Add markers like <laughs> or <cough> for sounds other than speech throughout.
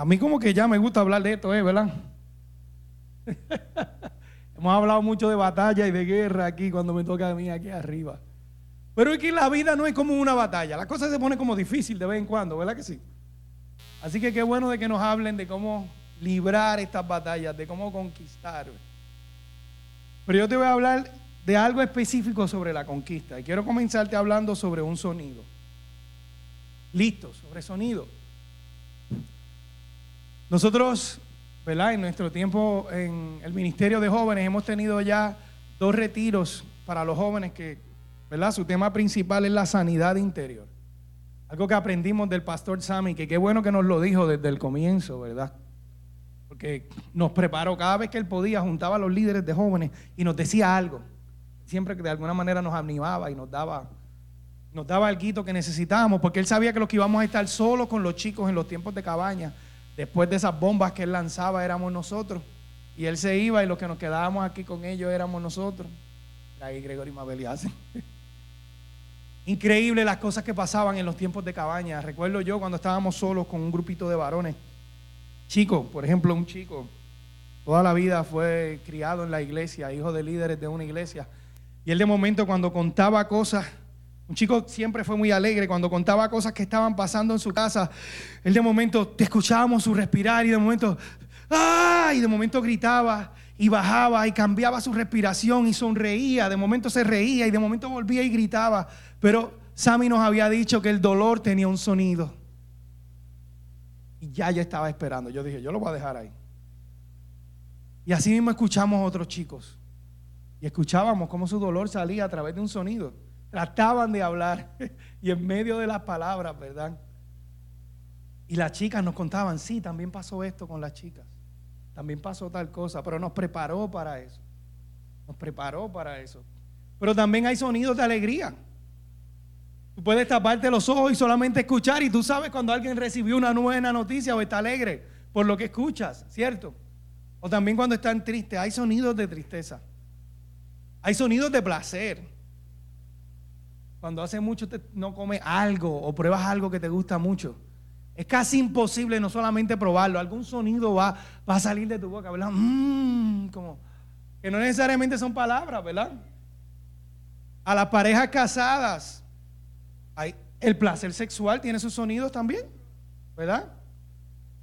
A mí como que ya me gusta hablar de esto, ¿eh? ¿verdad? <laughs> Hemos hablado mucho de batalla y de guerra aquí cuando me toca a mí aquí arriba. Pero es que la vida no es como una batalla. La cosa se pone como difícil de vez en cuando, ¿verdad que sí? Así que qué bueno de que nos hablen de cómo librar estas batallas, de cómo conquistar. Pero yo te voy a hablar de algo específico sobre la conquista. Y quiero comenzarte hablando sobre un sonido. Listo, sobre sonido. Nosotros, ¿verdad? En nuestro tiempo en el Ministerio de Jóvenes hemos tenido ya dos retiros para los jóvenes que, ¿verdad? Su tema principal es la sanidad interior. Algo que aprendimos del pastor Sammy, que qué bueno que nos lo dijo desde el comienzo, ¿verdad? Porque nos preparó cada vez que él podía, juntaba a los líderes de jóvenes y nos decía algo. Siempre que de alguna manera nos animaba y nos daba, nos daba guito que necesitábamos, porque él sabía que los que íbamos a estar solos con los chicos en los tiempos de cabaña Después de esas bombas que él lanzaba éramos nosotros. Y él se iba y los que nos quedábamos aquí con ellos éramos nosotros. Ahí Gregorio Mabel hacen. <laughs> Increíble las cosas que pasaban en los tiempos de cabaña. Recuerdo yo cuando estábamos solos con un grupito de varones. Chicos, por ejemplo, un chico, toda la vida fue criado en la iglesia, hijo de líderes de una iglesia. Y él de momento cuando contaba cosas un chico siempre fue muy alegre cuando contaba cosas que estaban pasando en su casa. Él de momento te escuchábamos su respirar y de momento, ¡ah! Y de momento gritaba y bajaba y cambiaba su respiración y sonreía. De momento se reía y de momento volvía y gritaba. Pero Sammy nos había dicho que el dolor tenía un sonido. Y ya yo estaba esperando. Yo dije, yo lo voy a dejar ahí. Y así mismo escuchamos a otros chicos. Y escuchábamos cómo su dolor salía a través de un sonido. Trataban de hablar <laughs> y en medio de las palabras, ¿verdad? Y las chicas nos contaban, sí, también pasó esto con las chicas. También pasó tal cosa, pero nos preparó para eso. Nos preparó para eso. Pero también hay sonidos de alegría. Tú puedes taparte los ojos y solamente escuchar y tú sabes cuando alguien recibió una buena noticia o está alegre por lo que escuchas, ¿cierto? O también cuando están tristes, hay sonidos de tristeza. Hay sonidos de placer. Cuando hace mucho no comes algo o pruebas algo que te gusta mucho. Es casi imposible no solamente probarlo, algún sonido va, va a salir de tu boca, ¿verdad? Mm, como, que no necesariamente son palabras, ¿verdad? A las parejas casadas, el placer sexual tiene sus sonidos también, ¿verdad?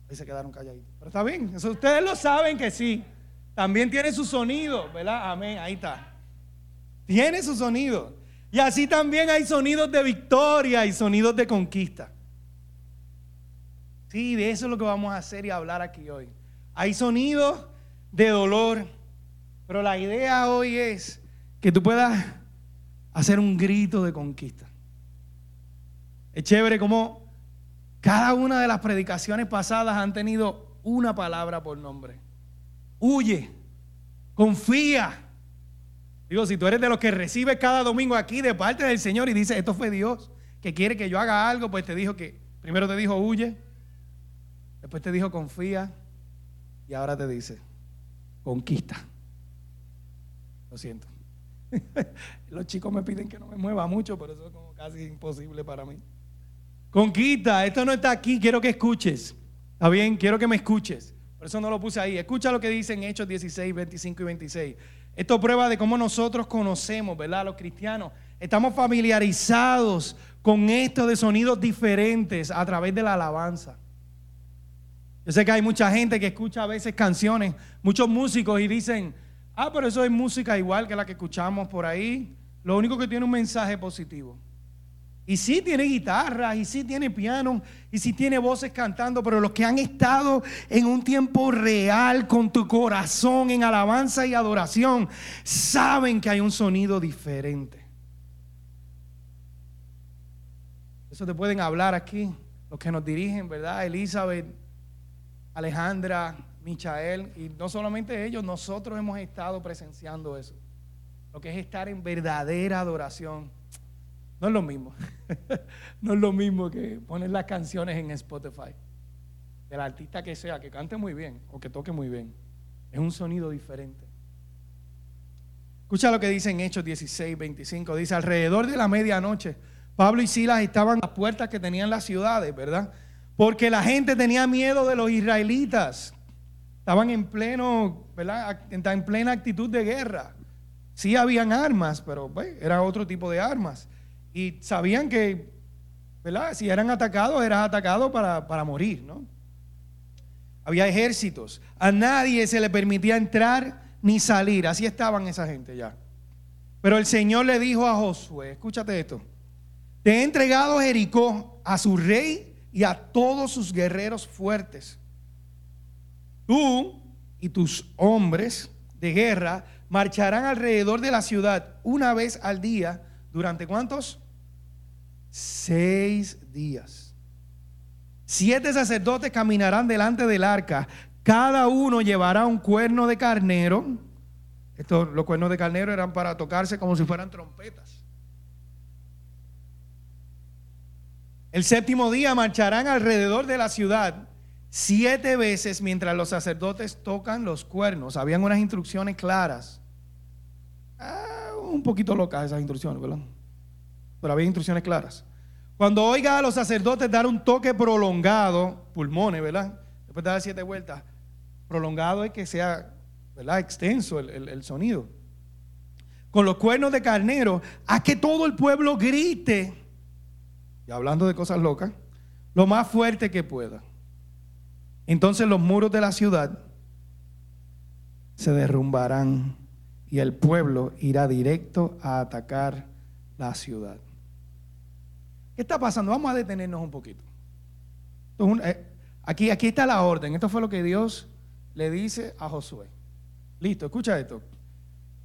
Ahí se quedaron calladitos. Pero está bien, ustedes lo saben que sí. También tiene su sonido, ¿verdad? Amén, ahí está. Tiene su sonido. Y así también hay sonidos de victoria y sonidos de conquista. Sí, de eso es lo que vamos a hacer y hablar aquí hoy. Hay sonidos de dolor, pero la idea hoy es que tú puedas hacer un grito de conquista. Es chévere como cada una de las predicaciones pasadas han tenido una palabra por nombre. Huye, confía, Digo, si tú eres de los que recibe cada domingo aquí de parte del Señor y dice, esto fue Dios, que quiere que yo haga algo, pues te dijo que, primero te dijo, huye, después te dijo, confía, y ahora te dice, conquista. Lo siento. <laughs> Los chicos me piden que no me mueva mucho, pero eso es como casi imposible para mí. Conquista, esto no está aquí, quiero que escuches. ¿Está bien? Quiero que me escuches. Por eso no lo puse ahí. Escucha lo que dicen Hechos 16, 25 y 26. Esto prueba de cómo nosotros conocemos, ¿verdad? Los cristianos. Estamos familiarizados con esto de sonidos diferentes a través de la alabanza. Yo sé que hay mucha gente que escucha a veces canciones, muchos músicos y dicen, ah, pero eso es música igual que la que escuchamos por ahí. Lo único que tiene un mensaje positivo. Y sí tiene guitarra, y sí tiene piano, y sí tiene voces cantando, pero los que han estado en un tiempo real con tu corazón en alabanza y adoración, saben que hay un sonido diferente. Eso te pueden hablar aquí, los que nos dirigen, ¿verdad? Elizabeth, Alejandra, Michael, y no solamente ellos, nosotros hemos estado presenciando eso. Lo que es estar en verdadera adoración no es lo mismo. <laughs> no es lo mismo que poner las canciones en Spotify. Del artista que sea, que cante muy bien o que toque muy bien. Es un sonido diferente. Escucha lo que dice en Hechos 16, 25. Dice, alrededor de la medianoche, Pablo y Silas estaban a las puertas que tenían las ciudades, ¿verdad? Porque la gente tenía miedo de los israelitas. Estaban en pleno, ¿verdad? En plena actitud de guerra. Sí habían armas, pero pues, era otro tipo de armas. Y sabían que, ¿verdad? Si eran atacados, eran atacados para, para morir, ¿no? Había ejércitos. A nadie se le permitía entrar ni salir. Así estaban esa gente ya. Pero el Señor le dijo a Josué, escúchate esto, te he entregado Jericó a su rey y a todos sus guerreros fuertes. Tú y tus hombres de guerra marcharán alrededor de la ciudad una vez al día. ¿Durante cuántos? Seis días. Siete sacerdotes caminarán delante del arca. Cada uno llevará un cuerno de carnero. Estos, los cuernos de carnero eran para tocarse como si fueran trompetas. El séptimo día marcharán alrededor de la ciudad siete veces mientras los sacerdotes tocan los cuernos. Habían unas instrucciones claras. Ah, un poquito locas esas instrucciones, ¿verdad? Pero había instrucciones claras. Cuando oiga a los sacerdotes dar un toque prolongado, pulmones, ¿verdad? Después de dar siete vueltas, prolongado es que sea ¿verdad? extenso el, el sonido. Con los cuernos de carnero, a que todo el pueblo grite, y hablando de cosas locas, lo más fuerte que pueda. Entonces los muros de la ciudad se derrumbarán y el pueblo irá directo a atacar la ciudad. ¿Qué está pasando? Vamos a detenernos un poquito. Eh, aquí, aquí está la orden. Esto fue lo que Dios le dice a Josué. Listo, escucha esto.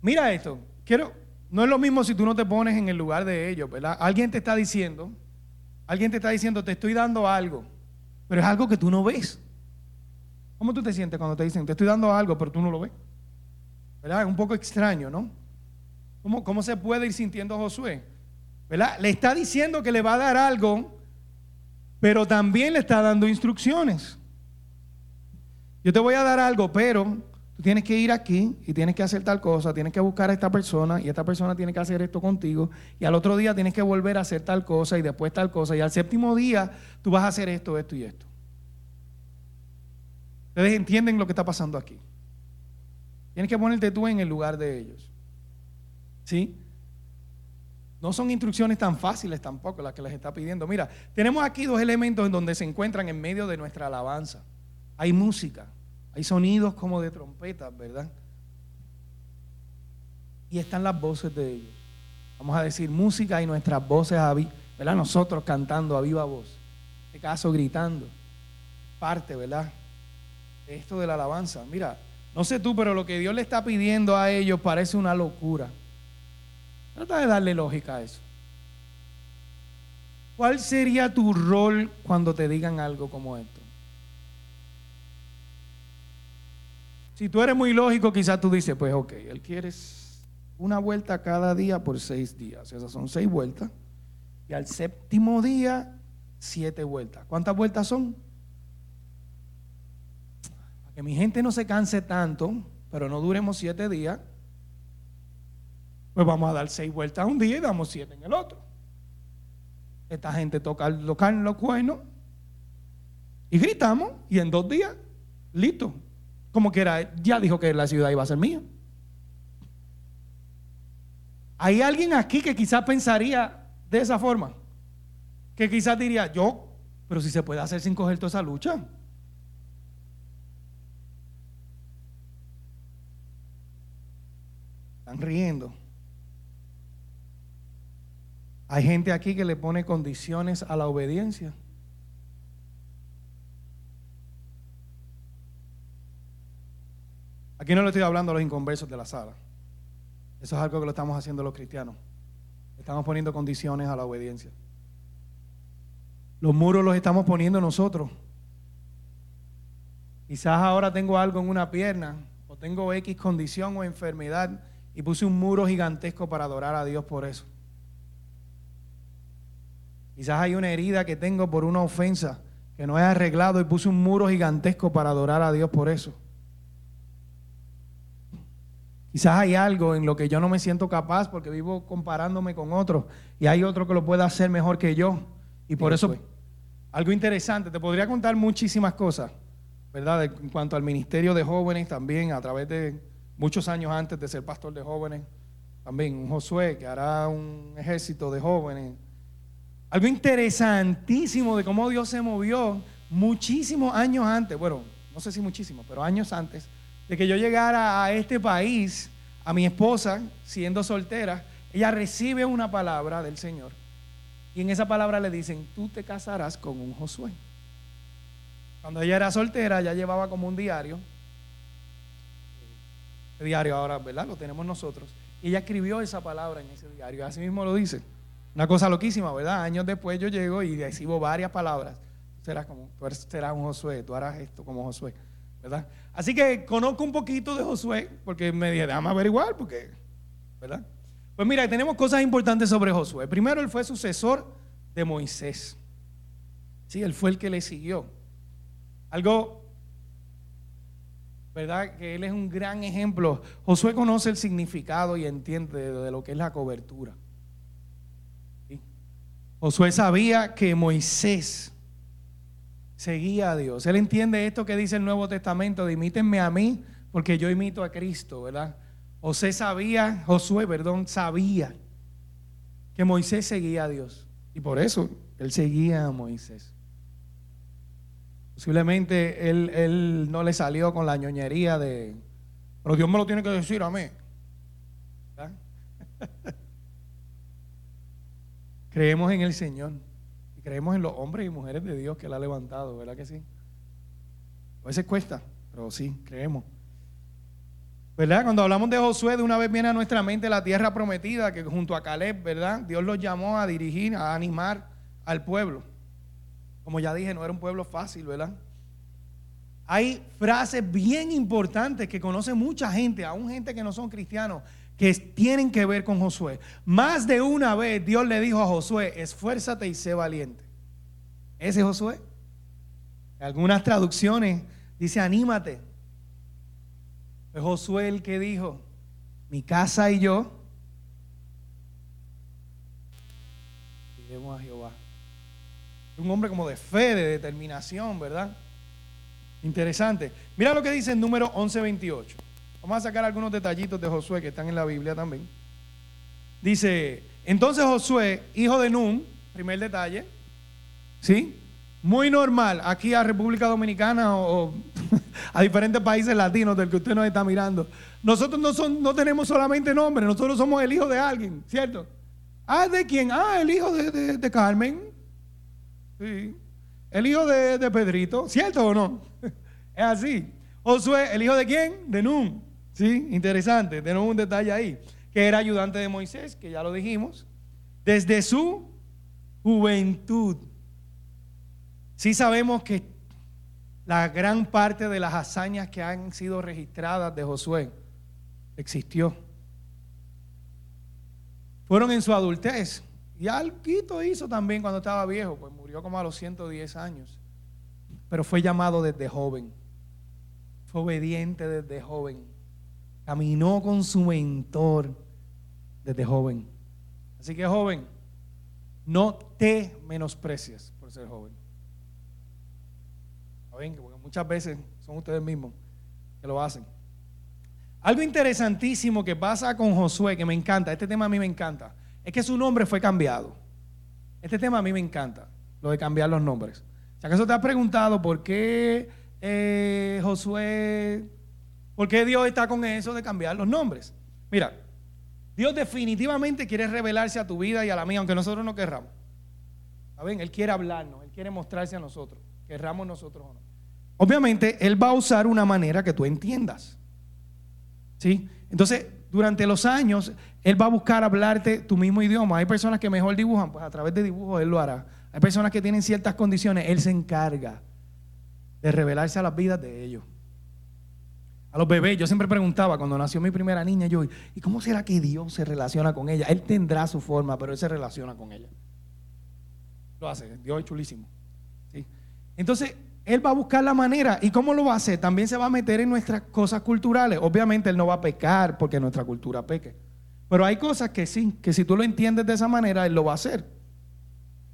Mira esto. Quiero, no es lo mismo si tú no te pones en el lugar de ellos, ¿verdad? Alguien te está diciendo, alguien te está diciendo, te estoy dando algo, pero es algo que tú no ves. ¿Cómo tú te sientes cuando te dicen, te estoy dando algo, pero tú no lo ves? ¿Verdad? Es un poco extraño, ¿no? ¿Cómo, cómo se puede ir sintiendo Josué? Le está diciendo que le va a dar algo, pero también le está dando instrucciones. Yo te voy a dar algo, pero tú tienes que ir aquí y tienes que hacer tal cosa, tienes que buscar a esta persona y esta persona tiene que hacer esto contigo y al otro día tienes que volver a hacer tal cosa y después tal cosa y al séptimo día tú vas a hacer esto, esto y esto. Ustedes entienden lo que está pasando aquí. Tienes que ponerte tú en el lugar de ellos. ¿Sí? No son instrucciones tan fáciles tampoco las que les está pidiendo. Mira, tenemos aquí dos elementos en donde se encuentran en medio de nuestra alabanza. Hay música, hay sonidos como de trompetas, ¿verdad? Y están las voces de ellos. Vamos a decir música y nuestras voces, ¿verdad? Nosotros cantando a viva voz. En este caso gritando. Parte, ¿verdad? esto de la alabanza. Mira, no sé tú, pero lo que Dios le está pidiendo a ellos parece una locura. Trata de darle lógica a eso. ¿Cuál sería tu rol cuando te digan algo como esto? Si tú eres muy lógico, quizás tú dices, pues ok, él quiere una vuelta cada día por seis días. Esas son seis vueltas. Y al séptimo día, siete vueltas. ¿Cuántas vueltas son? que mi gente no se canse tanto, pero no duremos siete días, pues vamos a dar seis vueltas un día y damos siete en el otro. Esta gente toca los cuernos y gritamos y en dos días, listo. Como que era, ya dijo que la ciudad iba a ser mía. Hay alguien aquí que quizás pensaría de esa forma. Que quizás diría, yo, pero si se puede hacer sin coger toda esa lucha. riendo. Hay gente aquí que le pone condiciones a la obediencia. Aquí no le estoy hablando a los inconversos de la sala. Eso es algo que lo estamos haciendo los cristianos. Estamos poniendo condiciones a la obediencia. Los muros los estamos poniendo nosotros. Quizás ahora tengo algo en una pierna o tengo X condición o enfermedad y puse un muro gigantesco para adorar a Dios por eso. Quizás hay una herida que tengo por una ofensa que no he arreglado y puse un muro gigantesco para adorar a Dios por eso. Quizás hay algo en lo que yo no me siento capaz porque vivo comparándome con otros y hay otro que lo pueda hacer mejor que yo. Y por eso Algo interesante, te podría contar muchísimas cosas, ¿verdad? En cuanto al ministerio de jóvenes también, a través de muchos años antes de ser pastor de jóvenes, también un Josué que hará un ejército de jóvenes. Algo interesantísimo de cómo Dios se movió muchísimos años antes, bueno, no sé si muchísimos, pero años antes de que yo llegara a este país, a mi esposa, siendo soltera, ella recibe una palabra del Señor. Y en esa palabra le dicen, tú te casarás con un Josué. Cuando ella era soltera, ya llevaba como un diario. El diario ahora, ¿verdad? Lo tenemos nosotros. Y ella escribió esa palabra en ese diario. Así mismo lo dice. Una cosa loquísima, ¿verdad? Años después yo llego y recibo varias palabras. serás como, tú serás un Josué, tú harás esto como Josué. ¿verdad? Así que conozco un poquito de Josué, porque me dije, déjame averiguar, porque, ¿verdad? Pues mira, tenemos cosas importantes sobre Josué. Primero, él fue sucesor de Moisés. Sí, él fue el que le siguió. Algo, ¿verdad? Que él es un gran ejemplo. Josué conoce el significado y entiende de lo que es la cobertura. Josué sabía que Moisés seguía a Dios. Él entiende esto que dice el Nuevo Testamento, de imítenme a mí, porque yo imito a Cristo, ¿verdad? José sabía, Josué, perdón, sabía que Moisés seguía a Dios. Y por eso él seguía a Moisés. Posiblemente él, él no le salió con la ñoñería de, pero Dios me lo tiene que decir a mí. <laughs> Creemos en el Señor creemos en los hombres y mujeres de Dios que Él ha levantado, ¿verdad que sí? A veces cuesta, pero sí, creemos. ¿Verdad? Cuando hablamos de Josué, de una vez viene a nuestra mente la tierra prometida, que junto a Caleb, ¿verdad? Dios los llamó a dirigir, a animar al pueblo. Como ya dije, no era un pueblo fácil, ¿verdad? Hay frases bien importantes que conoce mucha gente, aún gente que no son cristianos, que tienen que ver con Josué. Más de una vez Dios le dijo a Josué, esfuérzate y sé valiente. Ese Josué. Algunas traducciones dice, anímate. Es Josué el que dijo, mi casa y yo iremos a Jehová. Un hombre como de fe, de determinación, ¿verdad? Interesante. Mira lo que dice en número 1128. Vamos a sacar algunos detallitos de Josué que están en la Biblia también. Dice, entonces Josué, hijo de Nun, primer detalle, ¿sí? Muy normal, aquí a República Dominicana o, <laughs> a diferentes países latinos del que usted nos está mirando. Nosotros no, son, no tenemos solamente nombre, nosotros somos el hijo de alguien, ¿cierto? Ah, ¿de quién? Ah, el hijo de, Carmen. Sí. El hijo de, de Pedrito, ¿cierto o no? <laughs> es así. Josué, ¿el hijo de quién? De Nun. Sí, interesante. Tenemos un detalle ahí. Que era ayudante de Moisés, que ya lo dijimos. Desde su juventud. Sí sabemos que la gran parte de las hazañas que han sido registradas de Josué existió. Fueron en su adultez. Y algo hizo también cuando estaba viejo, pues murió como a los 110 años. Pero fue llamado desde joven. Fue obediente desde joven. Caminó con su mentor desde joven. Así que joven, no te menosprecies por ser joven. Porque muchas veces son ustedes mismos que lo hacen. Algo interesantísimo que pasa con Josué, que me encanta, este tema a mí me encanta, es que su nombre fue cambiado. Este tema a mí me encanta, lo de cambiar los nombres. Si acaso te has preguntado por qué eh, Josué ¿Por qué Dios está con eso de cambiar los nombres? Mira, Dios definitivamente quiere revelarse a tu vida y a la mía, aunque nosotros no querramos. ¿Saben? Él quiere hablarnos, Él quiere mostrarse a nosotros, querramos nosotros o no. Obviamente, Él va a usar una manera que tú entiendas. ¿Sí? Entonces, durante los años, Él va a buscar hablarte tu mismo idioma. Hay personas que mejor dibujan, pues a través de dibujos Él lo hará. Hay personas que tienen ciertas condiciones, Él se encarga de revelarse a las vidas de ellos. A los bebés, yo siempre preguntaba cuando nació mi primera niña, yo, ¿y cómo será que Dios se relaciona con ella? Él tendrá su forma, pero Él se relaciona con ella. Lo hace, Dios es chulísimo. Entonces, Él va a buscar la manera. ¿Y cómo lo va a hacer? También se va a meter en nuestras cosas culturales. Obviamente Él no va a pecar porque nuestra cultura peque. Pero hay cosas que sí, que si tú lo entiendes de esa manera, Él lo va a hacer.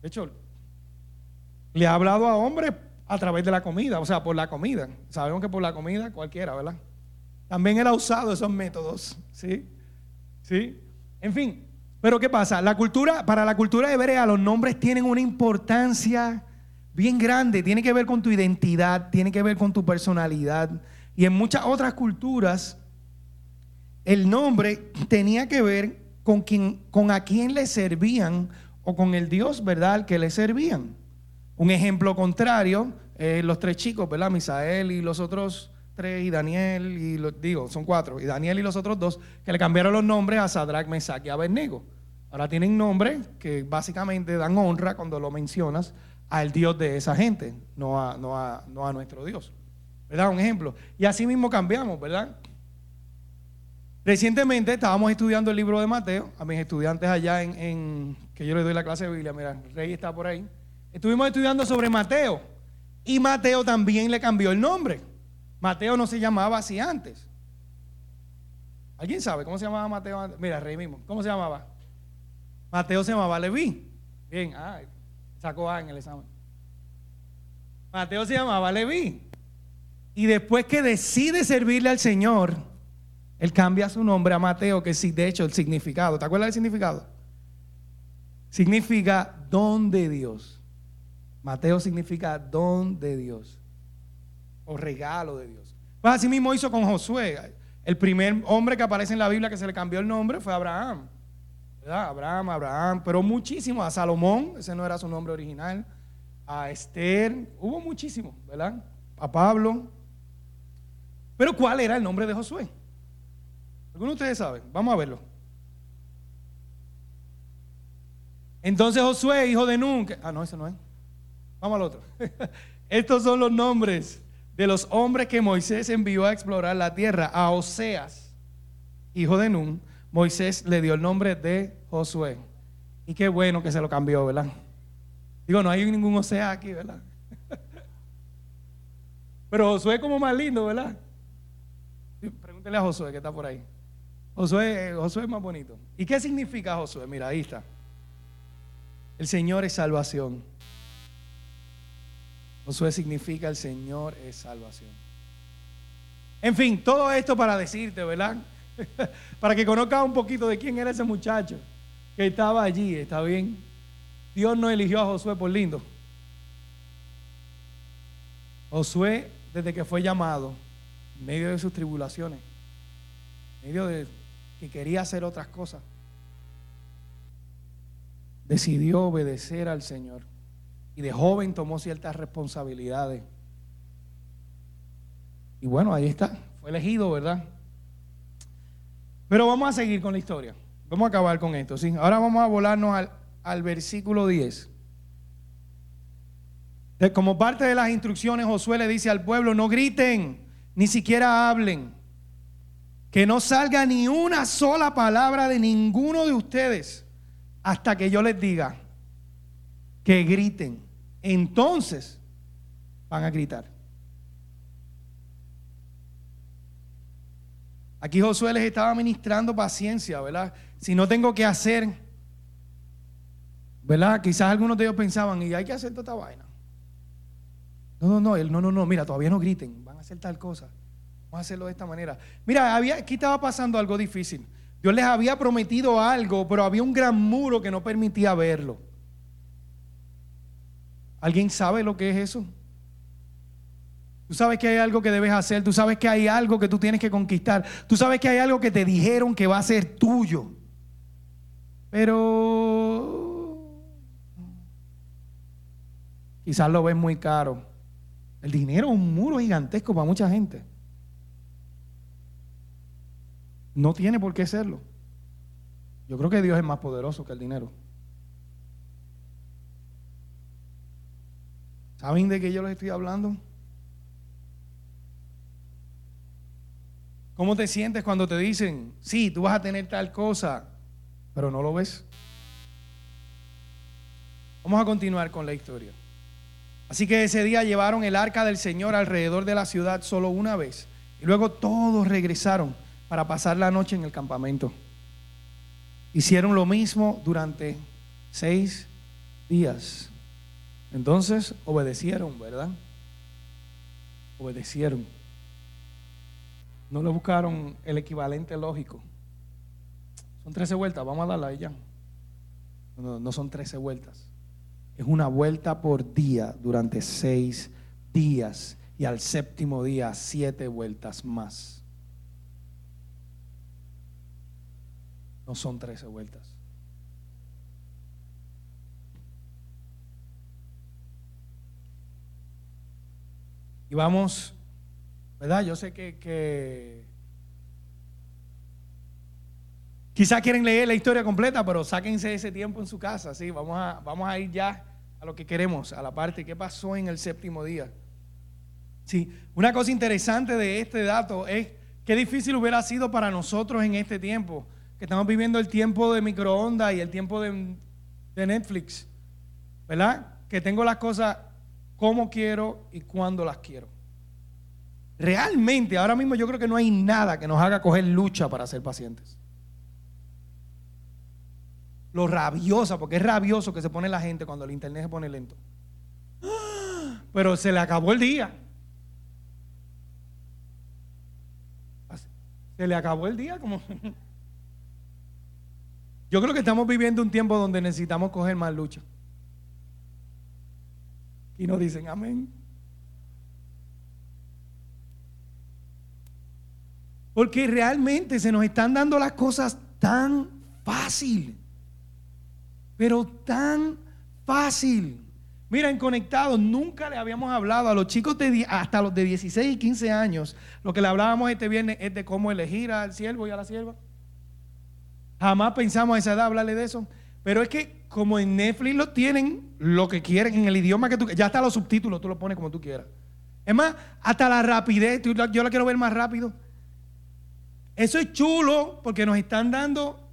De hecho, Le ha hablado a hombres a través de la comida, o sea, por la comida. Sabemos que por la comida cualquiera, ¿verdad? También él ha usado esos métodos, ¿sí? ¿Sí? En fin, pero ¿qué pasa? La cultura, para la cultura hebrea los nombres tienen una importancia bien grande, tiene que ver con tu identidad, tiene que ver con tu personalidad. Y en muchas otras culturas, el nombre tenía que ver con, con a quién le servían o con el Dios, ¿verdad?, al que le servían. Un ejemplo contrario, eh, los tres chicos, ¿verdad? Misael y los otros y Daniel, y digo, son cuatro, y Daniel y los otros dos, que le cambiaron los nombres a Sadrach, Mesach y Abednego. Ahora tienen nombres que básicamente dan honra cuando lo mencionas al Dios de esa gente, no a, no a, no a nuestro Dios. ¿Verdad? Un ejemplo. Y así mismo cambiamos, ¿verdad? Recientemente estábamos estudiando el libro de Mateo, a mis estudiantes allá en, que yo les doy la clase de Biblia, mira, el rey está por ahí. Estuvimos estudiando sobre Mateo y Mateo también le cambió el nombre. Mateo no se llamaba así antes. ¿Alguien sabe cómo se llamaba Mateo antes? Mira, rey mismo, ¿cómo se llamaba? Mateo se llamaba Leví. Bien, ah, sacó A en el examen. Mateo se llamaba Leví. Y después que decide servirle al Señor, él cambia su nombre a Mateo, que es de hecho el significado. ¿Te acuerdas del significado? Significa don de Dios. Mateo significa don de Dios o regalo de Dios. Pues así mismo hizo con Josué. El primer hombre que aparece en la Biblia que se le cambió el nombre fue Abraham. ¿verdad? Abraham, Abraham, pero muchísimo. A Salomón, ese no era su nombre original. A Esther, hubo muchísimo, ¿verdad? A Pablo. Pero ¿cuál era el nombre de Josué? ¿Alguno de ustedes saben? Vamos a verlo. Entonces Josué, hijo de Nun, ah, no, ese no es. Vamos al otro. <laughs> Estos son los nombres de los hombres que Moisés envió a explorar la tierra. A Oseas, hijo de Nun, Moisés le dio el nombre de Josué. Y qué bueno que se lo cambió, ¿verdad? Digo, no hay ningún Oseas aquí, ¿verdad? <laughs> Pero Josué como más lindo, ¿verdad? Pregúntele a Josué que está por ahí. Josué, Josué es más bonito. ¿Y qué significa Josué? Mira, ahí está. El Señor es salvación. Josué significa el Señor es salvación. En fin, todo esto para decirte, ¿verdad? <laughs> para que conozcas un poquito de quién era ese muchacho que estaba allí, ¿está bien? Dios no eligió a Josué por lindo. Josué, desde que fue llamado, en medio de sus tribulaciones, en medio de que quería hacer otras cosas, decidió obedecer al Señor. Y de joven tomó ciertas responsabilidades. Y bueno, ahí está. Fue elegido, ¿verdad? Pero vamos a seguir con la historia. Vamos a acabar con esto. ¿sí? Ahora vamos a volarnos al, al versículo 10. como parte de las instrucciones, Josué le dice al pueblo, no griten, ni siquiera hablen que no salga ni una sola palabra de ninguno de ustedes hasta que yo les diga que griten. Entonces van a gritar. Aquí Josué les estaba ministrando paciencia, ¿verdad? Si no tengo que hacer, ¿verdad? Quizás algunos de ellos pensaban, y hay que hacer toda esta vaina. No, no, no, él, no, no, no, mira, todavía no griten, van a hacer tal cosa. Vamos a hacerlo de esta manera. Mira, aquí estaba pasando algo difícil. Dios les había prometido algo, pero había un gran muro que no permitía verlo. ¿Alguien sabe lo que es eso? Tú sabes que hay algo que debes hacer, tú sabes que hay algo que tú tienes que conquistar, tú sabes que hay algo que te dijeron que va a ser tuyo. Pero quizás lo ves muy caro. El dinero es un muro gigantesco para mucha gente. No tiene por qué serlo. Yo creo que Dios es más poderoso que el dinero. ¿Saben de qué yo les estoy hablando? ¿Cómo te sientes cuando te dicen, sí, tú vas a tener tal cosa, pero no lo ves? Vamos a continuar con la historia. Así que ese día llevaron el arca del Señor alrededor de la ciudad solo una vez. Y luego todos regresaron para pasar la noche en el campamento. Hicieron lo mismo durante seis días. Entonces obedecieron, ¿verdad? Obedecieron. No le buscaron el equivalente lógico. Son 13 vueltas, vamos a darla ya. No, no son 13 vueltas. Es una vuelta por día durante seis días y al séptimo día siete vueltas más. No son 13 vueltas. Y vamos, ¿verdad? Yo sé que, que quizás quieren leer la historia completa, pero sáquense ese tiempo en su casa, ¿sí? Vamos a, vamos a ir ya a lo que queremos, a la parte, ¿qué pasó en el séptimo día? Sí, una cosa interesante de este dato es qué difícil hubiera sido para nosotros en este tiempo, que estamos viviendo el tiempo de microondas y el tiempo de, de Netflix, ¿verdad? Que tengo las cosas cómo quiero y cuándo las quiero. Realmente, ahora mismo yo creo que no hay nada que nos haga coger lucha para ser pacientes. Lo rabiosa, porque es rabioso que se pone la gente cuando el internet se pone lento. <gasps> Pero se le acabó el día. Se le acabó el día. <laughs> Yo creo que estamos viviendo un tiempo donde necesitamos coger más lucha. Y nos dicen amén. Porque realmente se nos están dando las cosas tan fácil. Pero tan fácil. Miren, conectados, nunca le habíamos hablado a los chicos de, hasta los de 16 y 15 años. Lo que le hablábamos este viernes es de cómo elegir al siervo y a la sierva. Jamás pensamos a esa edad hablarle de eso. Pero es que como en Netflix lo tienen, lo que quieren, en el idioma que tú ya está los subtítulos, tú lo pones como tú quieras. Es más, hasta la rapidez, yo la quiero ver más rápido. Eso es chulo porque nos están dando,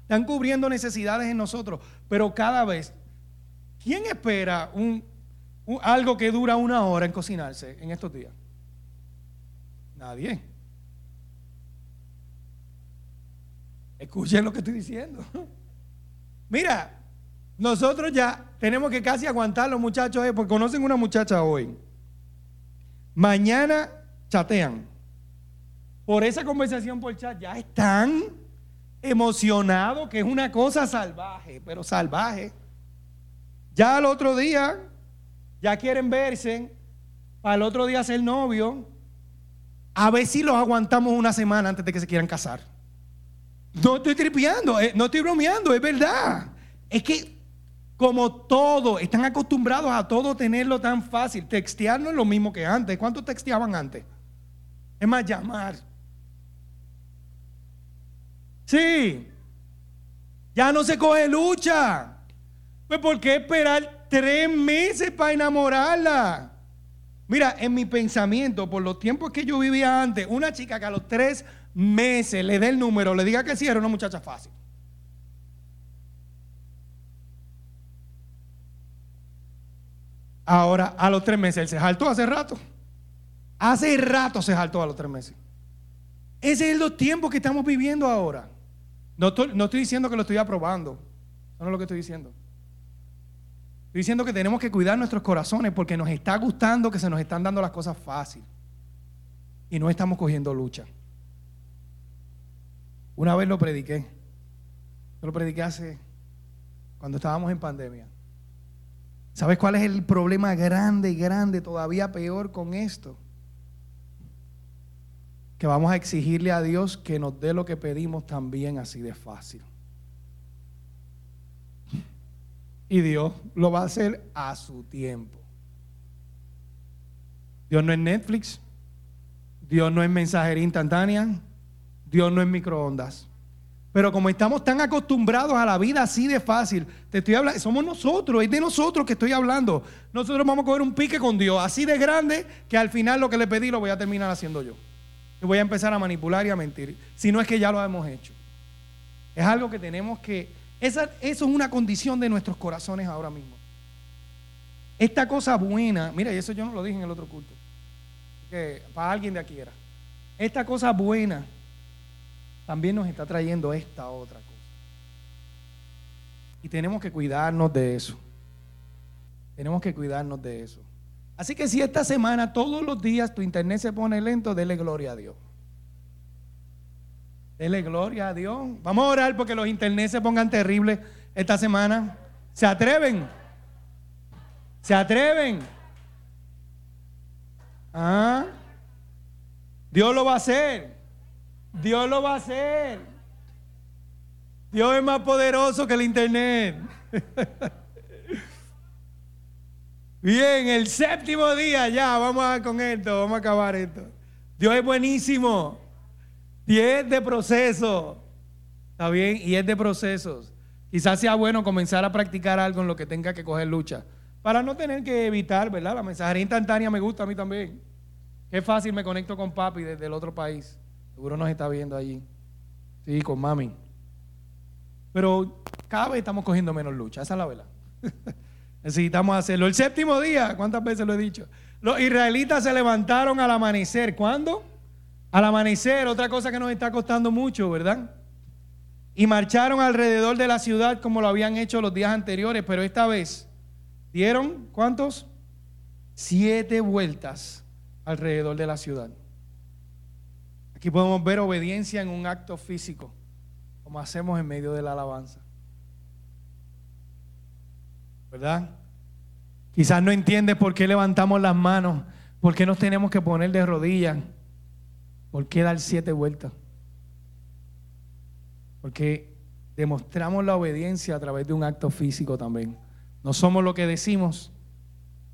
están cubriendo necesidades en nosotros, pero cada vez, ¿quién espera un, algo que dura una hora en cocinarse en estos días? Nadie. Escuchen lo que estoy diciendo. <laughs> Mira, nosotros ya tenemos que casi aguantar los muchachos, porque conocen una muchacha hoy. Mañana chatean. Por esa conversación por chat ya están emocionados, que es una cosa salvaje, pero salvaje. Ya al otro día, ya quieren verse, el otro día ser novio. A ver si los aguantamos una semana antes de que se quieran casar. No estoy tripeando, eh, no estoy bromeando, es verdad. Es que como todo, están acostumbrados a todo tenerlo tan fácil. Textear no es lo mismo que antes. ¿Cuánto texteaban antes? Es más, llamar. Sí. Ya no se coge lucha. Pues ¿por qué esperar tres meses para enamorarla? Mira, en mi pensamiento, por los tiempos que yo vivía antes, una chica que a los tres le dé el número, le diga que sí, era una muchacha fácil. Ahora, a los tres meses, él se saltó hace rato. Hace rato se saltó a los tres meses. Ese es los tiempos que estamos viviendo ahora. No estoy, diciendo que lo estoy aprobando. No es lo que estoy diciendo. Estoy diciendo que tenemos que cuidar nuestros corazones porque nos está gustando que se nos están dando las cosas fácil. Y no estamos cogiendo lucha. Una vez lo prediqué. Yo lo prediqué hace, cuando estábamos en pandemia. ¿Sabes cuál es el problema grande, grande, todavía peor con esto? Que vamos a exigirle a Dios que nos dé lo que pedimos también así de fácil. Y Dios lo va a hacer a su tiempo. Dios no es Netflix. Dios no es mensajería instantánea. Dios no es microondas. Pero como estamos tan acostumbrados a la vida así de fácil, te estoy hablando, somos nosotros, es de nosotros que estoy hablando. Nosotros vamos a coger un pique con Dios, así de grande que al final lo que le pedí lo voy a terminar haciendo yo. Y voy a empezar a manipular y a mentir, si no es que ya lo hemos hecho. Es algo que tenemos que, esa, eso es una condición de nuestros corazones ahora mismo. Esta cosa buena, mira, y eso yo no lo dije en el otro culto, que para alguien de aquí era. Esta cosa buena también nos está trayendo esta otra cosa. Y tenemos que cuidarnos de eso. Tenemos que cuidarnos de eso. Así que si esta semana todos los días tu internet se pone lento, dele gloria a Dios. Dele gloria a Dios. Vamos a orar porque los internet se pongan terribles esta semana. ¿Se atreven? ¿Se atreven? ¿Ah? Dios lo va a hacer. Dios lo va a hacer. Dios es más poderoso que el internet. <laughs> Bien, el séptimo día ya, vamos a con esto, vamos a acabar esto. Dios es buenísimo. Y es de proceso. ¿Está bien? Y es de procesos. Quizás sea bueno comenzar a practicar algo en lo que tenga que coger lucha. Para no tener que evitar, ¿verdad? La mensajería instantánea me gusta a mí también. Qué fácil me conecto con papi desde el otro país. Seguro nos está viendo allí. Sí, con mami. Pero cada vez estamos cogiendo menos lucha, esa es la verdad. <laughs> Necesitamos hacerlo. El séptimo día, ¿cuántas veces lo he dicho? Los israelitas se levantaron al amanecer. ¿Cuándo? Al amanecer, otra cosa que nos está costando mucho, ¿verdad? y marcharon alrededor de la ciudad como lo habían hecho los días anteriores, pero esta vez dieron, ¿cuántos? Siete vueltas alrededor de la ciudad. Aquí podemos ver obediencia en un acto físico, como hacemos en medio de la alabanza. ¿Verdad? Quizás no entiendes por qué levantamos las manos, por qué nos tenemos que poner de rodillas, por qué dar siete vueltas. Porque demostramos la obediencia a través de un acto físico también. No somos lo que decimos,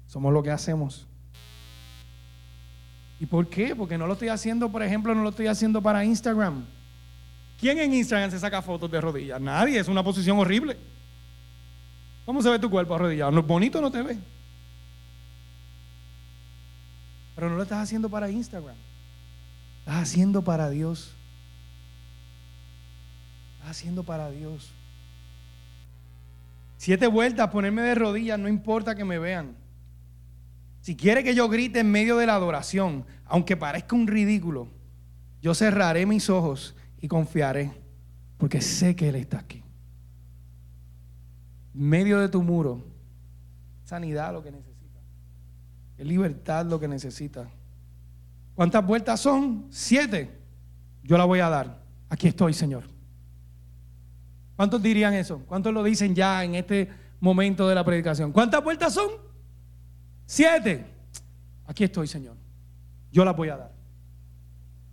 somos lo que hacemos. ¿Y por qué? Porque no lo estoy haciendo, por ejemplo, no lo estoy haciendo para Instagram. ¿Quién en Instagram se saca fotos de rodillas? Nadie, es una posición horrible. ¿Cómo se ve tu cuerpo arrodillado? Bonito no te ve. Pero no lo estás haciendo para Instagram. Estás haciendo para Dios haciendo para Dios? Siete vueltas, ponerme de rodillas, no importa que me vean. Si quiere que yo grite en medio de la adoración, aunque parezca un ridículo, yo cerraré mis ojos y confiaré, porque sé que Él está aquí. En medio de tu muro, sanidad lo que necesita, es libertad lo que necesita. ¿Cuántas vueltas son? Siete. Yo la voy a dar. Aquí estoy, Señor. ¿Cuántos dirían eso? ¿Cuántos lo dicen ya en este momento de la predicación? ¿Cuántas vueltas son? Siete. Aquí estoy, Señor. Yo las voy a dar.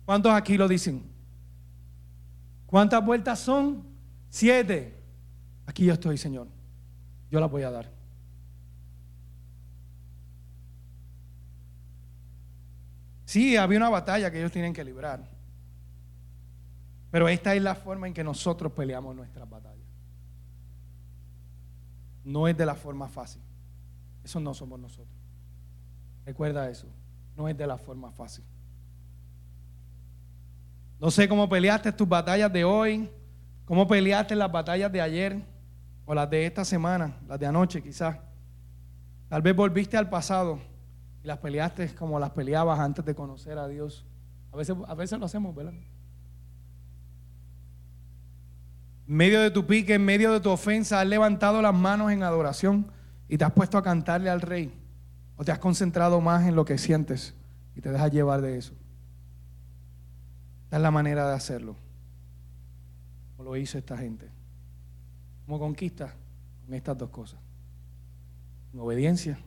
¿Cuántos aquí lo dicen? ¿Cuántas vueltas son? Siete. Aquí yo estoy, Señor. Yo las voy a dar. Sí, había una batalla que ellos tienen que librar. Pero esta es la forma en que nosotros peleamos nuestras batallas. No es de la forma fácil. Eso no somos nosotros. Recuerda eso. No es de la forma fácil. No sé cómo peleaste tus batallas de hoy, cómo peleaste las batallas de ayer o las de esta semana, las de anoche quizás. Tal vez volviste al pasado y las peleaste como las peleabas antes de conocer a Dios. A veces, a veces lo hacemos, ¿verdad? En medio de tu pique, en medio de tu ofensa, has levantado las manos en adoración y te has puesto a cantarle al rey. O te has concentrado más en lo que sientes y te dejas llevar de eso. Esta es la manera de hacerlo. Como lo hizo esta gente. ¿Cómo conquista? Con estas dos cosas. En obediencia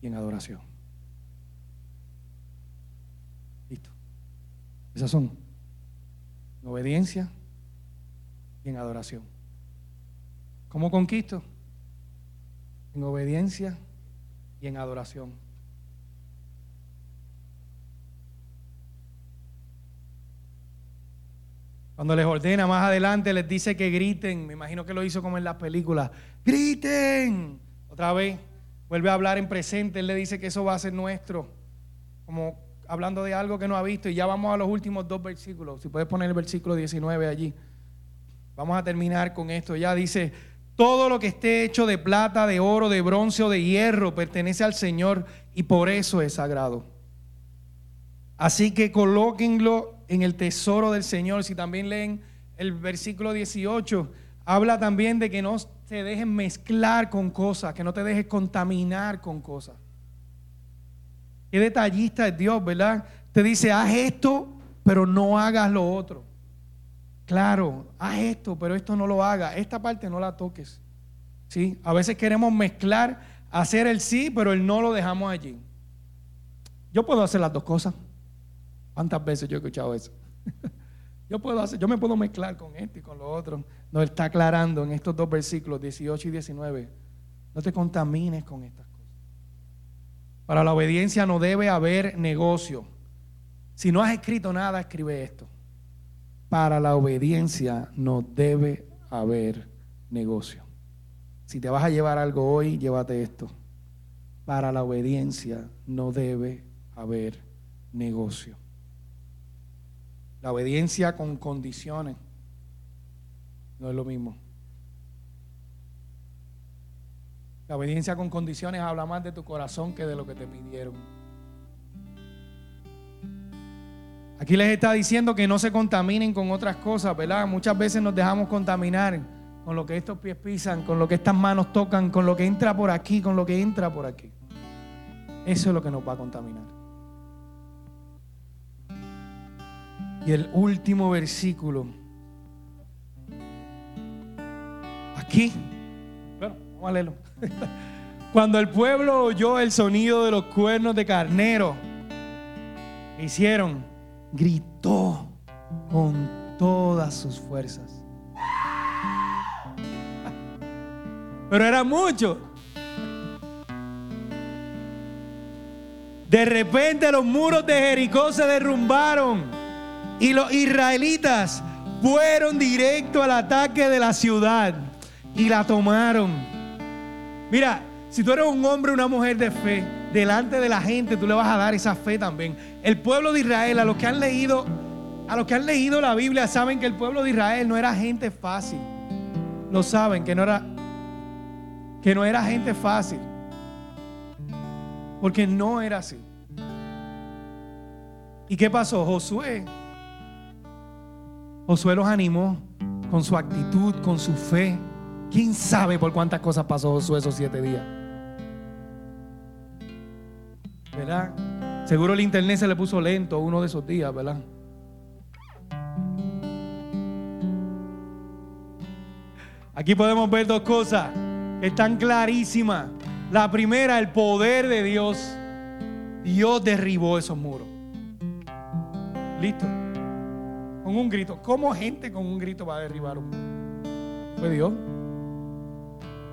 y en adoración. Listo. Esas son. En obediencia y en adoración. ¿Cómo conquisto? En obediencia y en adoración. Cuando les ordena más adelante, les dice que griten. Me imagino que lo hizo como en las películas. ¡Griten! Otra vez, vuelve a hablar en presente. Él le dice que eso va a ser nuestro. Como hablando de algo que no ha visto. Y ya vamos a los últimos dos versículos. Si puedes poner el versículo 19 allí. Vamos a terminar con esto. Ya dice, todo lo que esté hecho de plata, de oro, de bronce o de hierro pertenece al Señor y por eso es sagrado. Así que colóquenlo en el tesoro del Señor. Si también leen el versículo 18, habla también de que no se dejen mezclar con cosas, que no te dejes contaminar con cosas. Qué detallista es Dios, ¿verdad? Te dice, haz esto, pero no hagas lo otro. Claro, haz esto, pero esto no lo hagas. Esta parte no la toques. ¿Sí? A veces queremos mezclar, hacer el sí, pero el no lo dejamos allí. Yo puedo hacer las dos cosas. ¿Cuántas veces yo he escuchado eso? <laughs> yo puedo hacer, yo me puedo mezclar con esto y con lo otro. Nos está aclarando en estos dos versículos, 18 y 19. No te contamines con estas cosas. Para la obediencia no debe haber negocio. Si no has escrito nada, escribe esto. Para la obediencia no debe haber negocio. Si te vas a llevar algo hoy, llévate esto. Para la obediencia no debe haber negocio. La obediencia con condiciones no es lo mismo. La obediencia con condiciones habla más de tu corazón que de lo que te pidieron. Aquí les está diciendo que no se contaminen con otras cosas, ¿verdad? Muchas veces nos dejamos contaminar con lo que estos pies pisan, con lo que estas manos tocan, con lo que entra por aquí, con lo que entra por aquí. Eso es lo que nos va a contaminar. Y el último versículo. Aquí. Bueno, vamos a leerlo. <laughs> Cuando el pueblo oyó el sonido de los cuernos de carnero, ¿qué hicieron? Gritó con todas sus fuerzas. Pero era mucho. De repente los muros de Jericó se derrumbaron y los israelitas fueron directo al ataque de la ciudad y la tomaron. Mira, si tú eres un hombre o una mujer de fe, delante de la gente tú le vas a dar esa fe también. El pueblo de Israel, a los que han leído, a los que han leído la Biblia, saben que el pueblo de Israel no era gente fácil. Lo saben que no era que no era gente fácil. Porque no era así. ¿Y qué pasó? Josué Josué los animó con su actitud, con su fe. ¿Quién sabe por cuántas cosas pasó Josué esos siete días? ¿Verdad? Seguro el internet se le puso lento uno de esos días, ¿verdad? Aquí podemos ver dos cosas que están clarísimas. La primera, el poder de Dios. Dios derribó esos muros. Listo con un grito. ¿Cómo gente con un grito va a derribar un Fue Dios.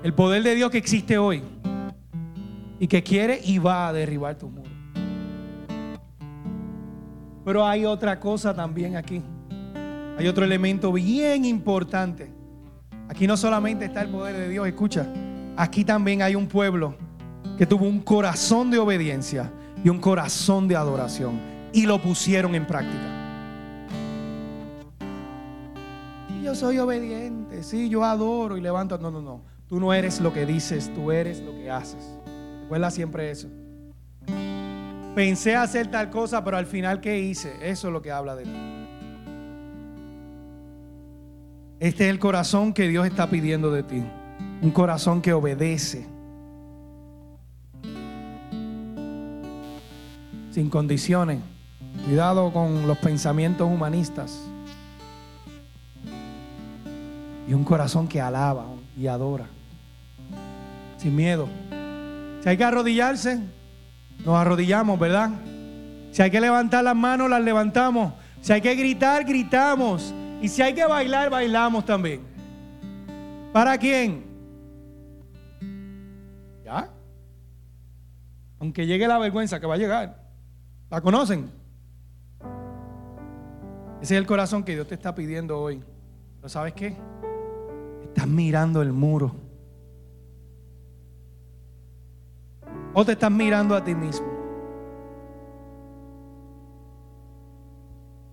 El poder de Dios que existe hoy y que quiere y va a derribar tu muro. Pero hay otra cosa también aquí. Hay otro elemento bien importante. Aquí no solamente está el poder de Dios, escucha. Aquí también hay un pueblo que tuvo un corazón de obediencia y un corazón de adoración y lo pusieron en práctica. yo soy obediente, sí, yo adoro y levanto. No, no, no. Tú no eres lo que dices, tú eres lo que haces. Recuerda siempre eso. Pensé hacer tal cosa, pero al final, ¿qué hice? Eso es lo que habla de ti. Este es el corazón que Dios está pidiendo de ti. Un corazón que obedece. Sin condiciones. Cuidado con los pensamientos humanistas y un corazón que alaba y adora, sin miedo. Si hay que arrodillarse, nos arrodillamos, ¿verdad? Si hay que levantar las manos, las levantamos. Si hay que gritar, gritamos. Y si hay que bailar, bailamos también. ¿Para quién? ¿Ya? Aunque llegue la vergüenza que va a llegar. ¿La conocen? Ese es el corazón que Dios te está pidiendo hoy. ¿Pero sabes qué? Estás mirando el muro. O te estás mirando a ti mismo.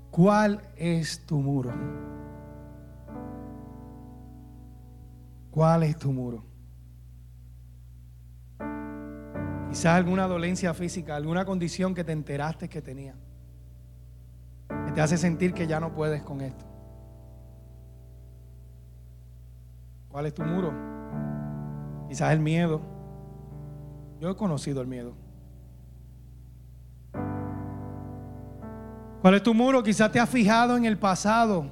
¿Cuál es tu muro? ¿Cuál es tu muro? Quizás alguna dolencia física, alguna condición que te enteraste que tenía, que te hace sentir que ya no puedes con esto. ¿Cuál es tu muro? Quizás el miedo. Yo he conocido el miedo. ¿Cuál es tu muro? Quizás te has fijado en el pasado.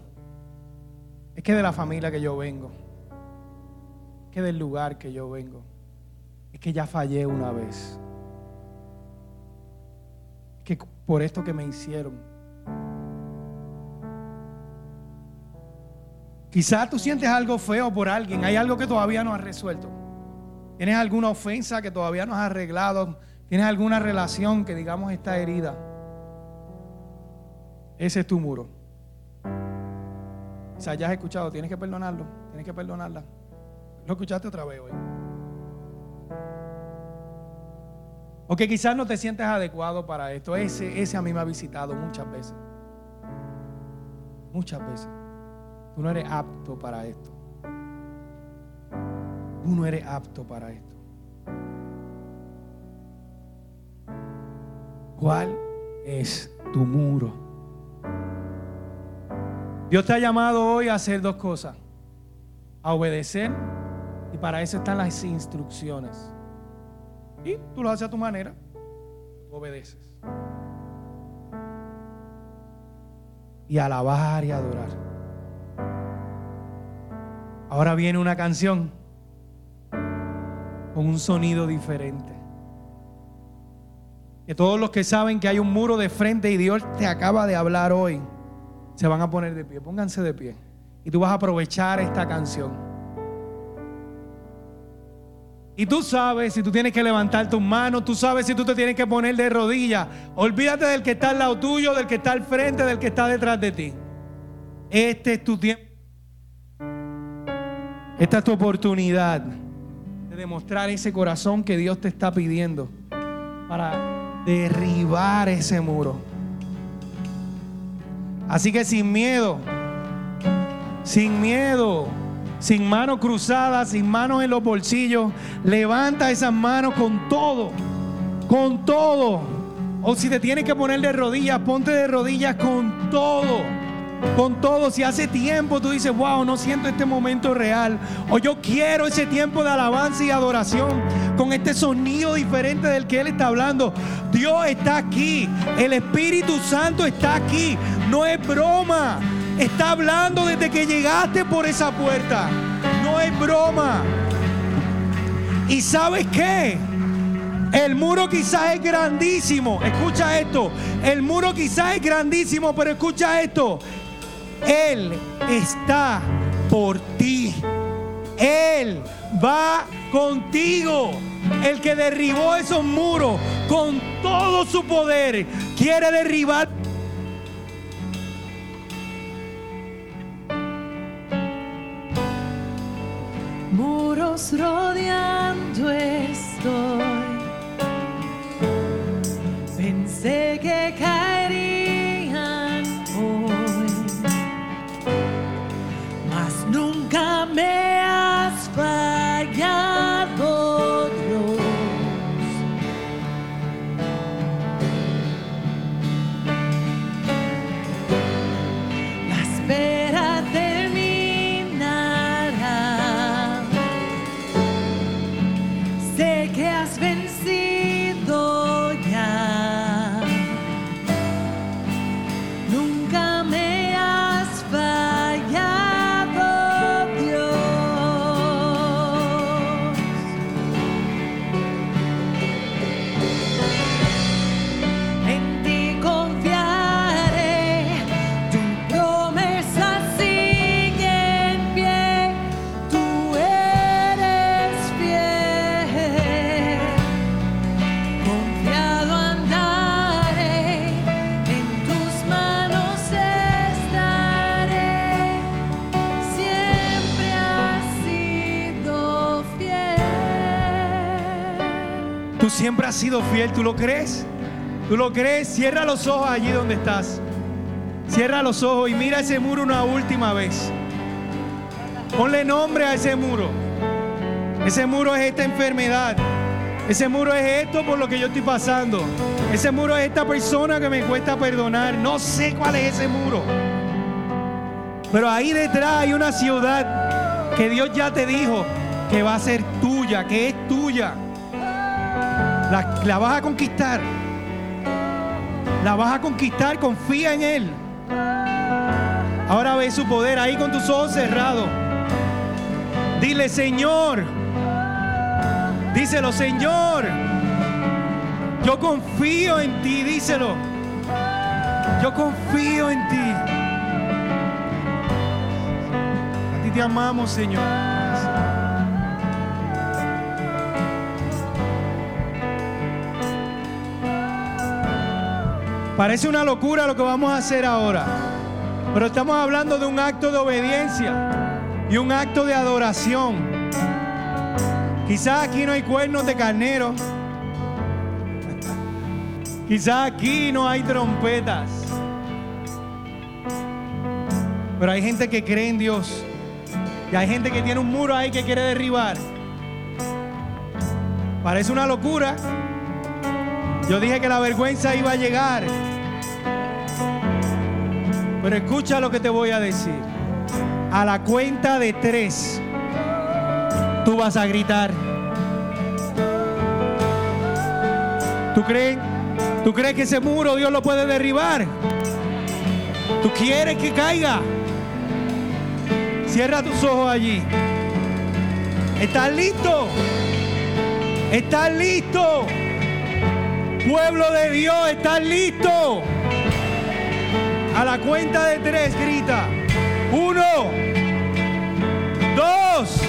Es que de la familia que yo vengo. Es que del lugar que yo vengo. Es que ya fallé una vez. Es que por esto que me hicieron. Quizás tú sientes algo feo por alguien. Hay algo que todavía no has resuelto. Tienes alguna ofensa que todavía no has arreglado. Tienes alguna relación que digamos está herida. Ese es tu muro. O sea, ya has escuchado, tienes que perdonarlo, tienes que perdonarla. Lo escuchaste otra vez hoy. O que quizás no te sientes adecuado para esto. Ese, ese a mí me ha visitado muchas veces. Muchas veces. Tú no eres apto para esto. Tú no eres apto para esto. ¿Cuál es tu muro? Dios te ha llamado hoy a hacer dos cosas. A obedecer y para eso están las instrucciones. Y tú lo haces a tu manera, obedeces. Y alabar y adorar. Ahora viene una canción con un sonido diferente. Que todos los que saben que hay un muro de frente y Dios te acaba de hablar hoy se van a poner de pie. Pónganse de pie. Y tú vas a aprovechar esta canción. Y tú sabes si tú tienes que levantar tus manos, tú sabes si tú te tienes que poner de rodillas. Olvídate del que está al lado tuyo, del que está al frente, del que está detrás de ti. Este es tu tiempo. Esta es tu oportunidad de demostrar ese corazón que Dios te está pidiendo para derribar ese muro. Así que sin miedo, sin miedo, sin manos cruzadas, sin manos en los bolsillos, levanta esas manos con todo, con todo. O si te tienes que poner de rodillas, ponte de rodillas con todo con todo. Si hace tiempo tú dices, wow, no siento este momento real. O yo quiero ese tiempo de alabanza y adoración con este sonido diferente del que Él está hablando. Dios está aquí. El Espíritu Santo está aquí. No es broma. Está hablando desde que llegaste por esa puerta. No es broma. ¿Y sabes qué? El muro quizás es grandísimo. Escucha esto. El muro quizás es grandísimo, pero escucha esto. Él está por ti. Él va contigo. El que derribó esos muros con todo su poder quiere derribar. Muros rodeando estoy. Pensé que Tú siempre has sido fiel, ¿tú lo crees? ¿Tú lo crees? Cierra los ojos allí donde estás. Cierra los ojos y mira ese muro una última vez. Ponle nombre a ese muro. Ese muro es esta enfermedad. Ese muro es esto por lo que yo estoy pasando. Ese muro es esta persona que me cuesta perdonar. No sé cuál es ese muro. Pero ahí detrás hay una ciudad que Dios ya te dijo que va a ser tuya, que es tuya. La, la vas a conquistar. La vas a conquistar, confía en Él. Ahora ve su poder ahí con tus ojos cerrados. Dile, Señor. Díselo, Señor. Yo confío en ti, díselo. Yo confío en ti. A ti te amamos, Señor. Parece una locura lo que vamos a hacer ahora, pero estamos hablando de un acto de obediencia y un acto de adoración. Quizás aquí no hay cuernos de carnero, quizás aquí no hay trompetas, pero hay gente que cree en Dios y hay gente que tiene un muro ahí que quiere derribar. Parece una locura. Yo dije que la vergüenza iba a llegar. Pero escucha lo que te voy a decir. A la cuenta de tres, tú vas a gritar. ¿Tú crees? ¿Tú crees que ese muro Dios lo puede derribar? ¿Tú quieres que caiga? Cierra tus ojos allí. ¿Estás listo? ¿Estás listo? Pueblo de Dios, ¿estás listo? A la cuenta de tres, grita. Uno, dos,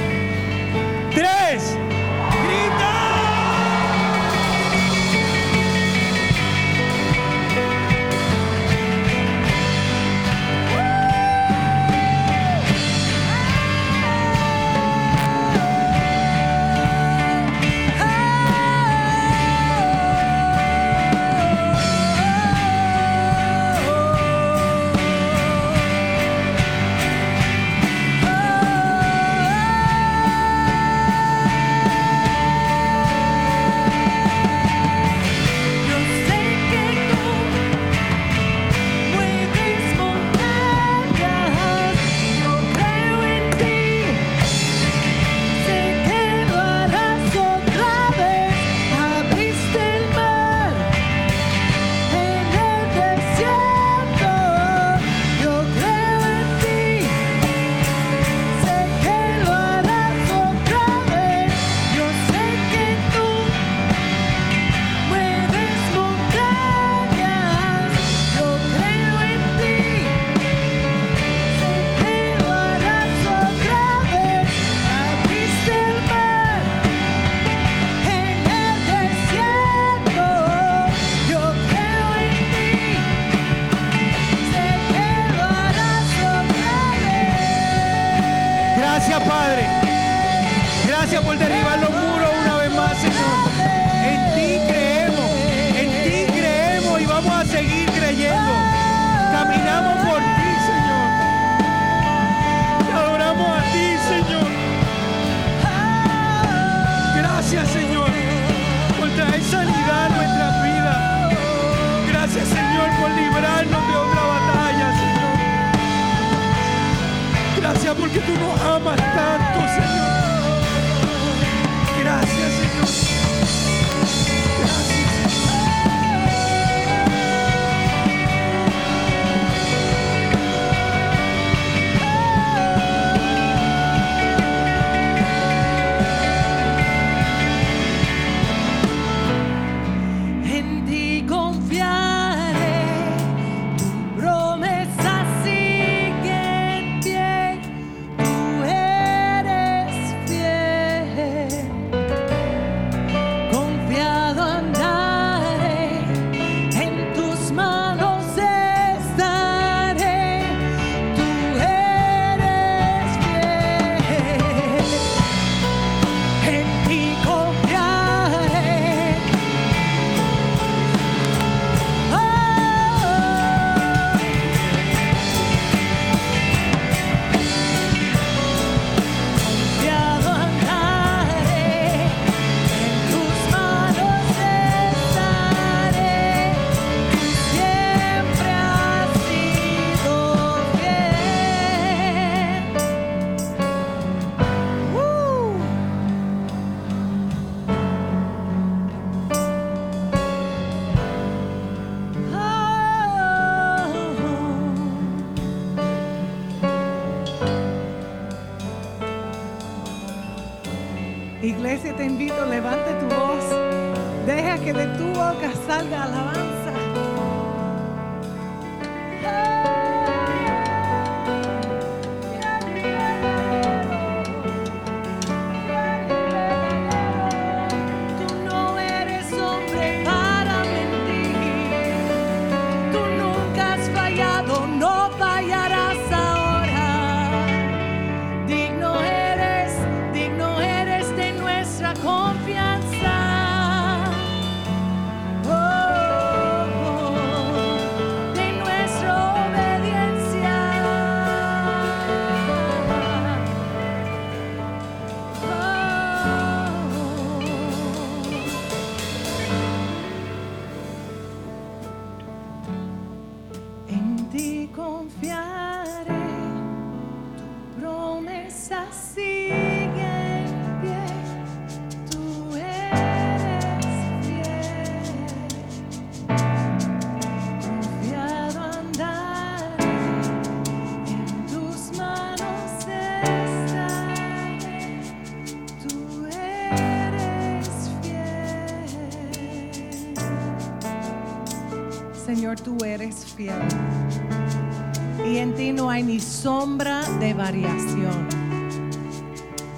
Y en ti no hay ni sombra de variación.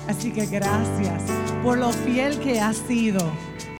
Así que gracias por lo fiel que has sido.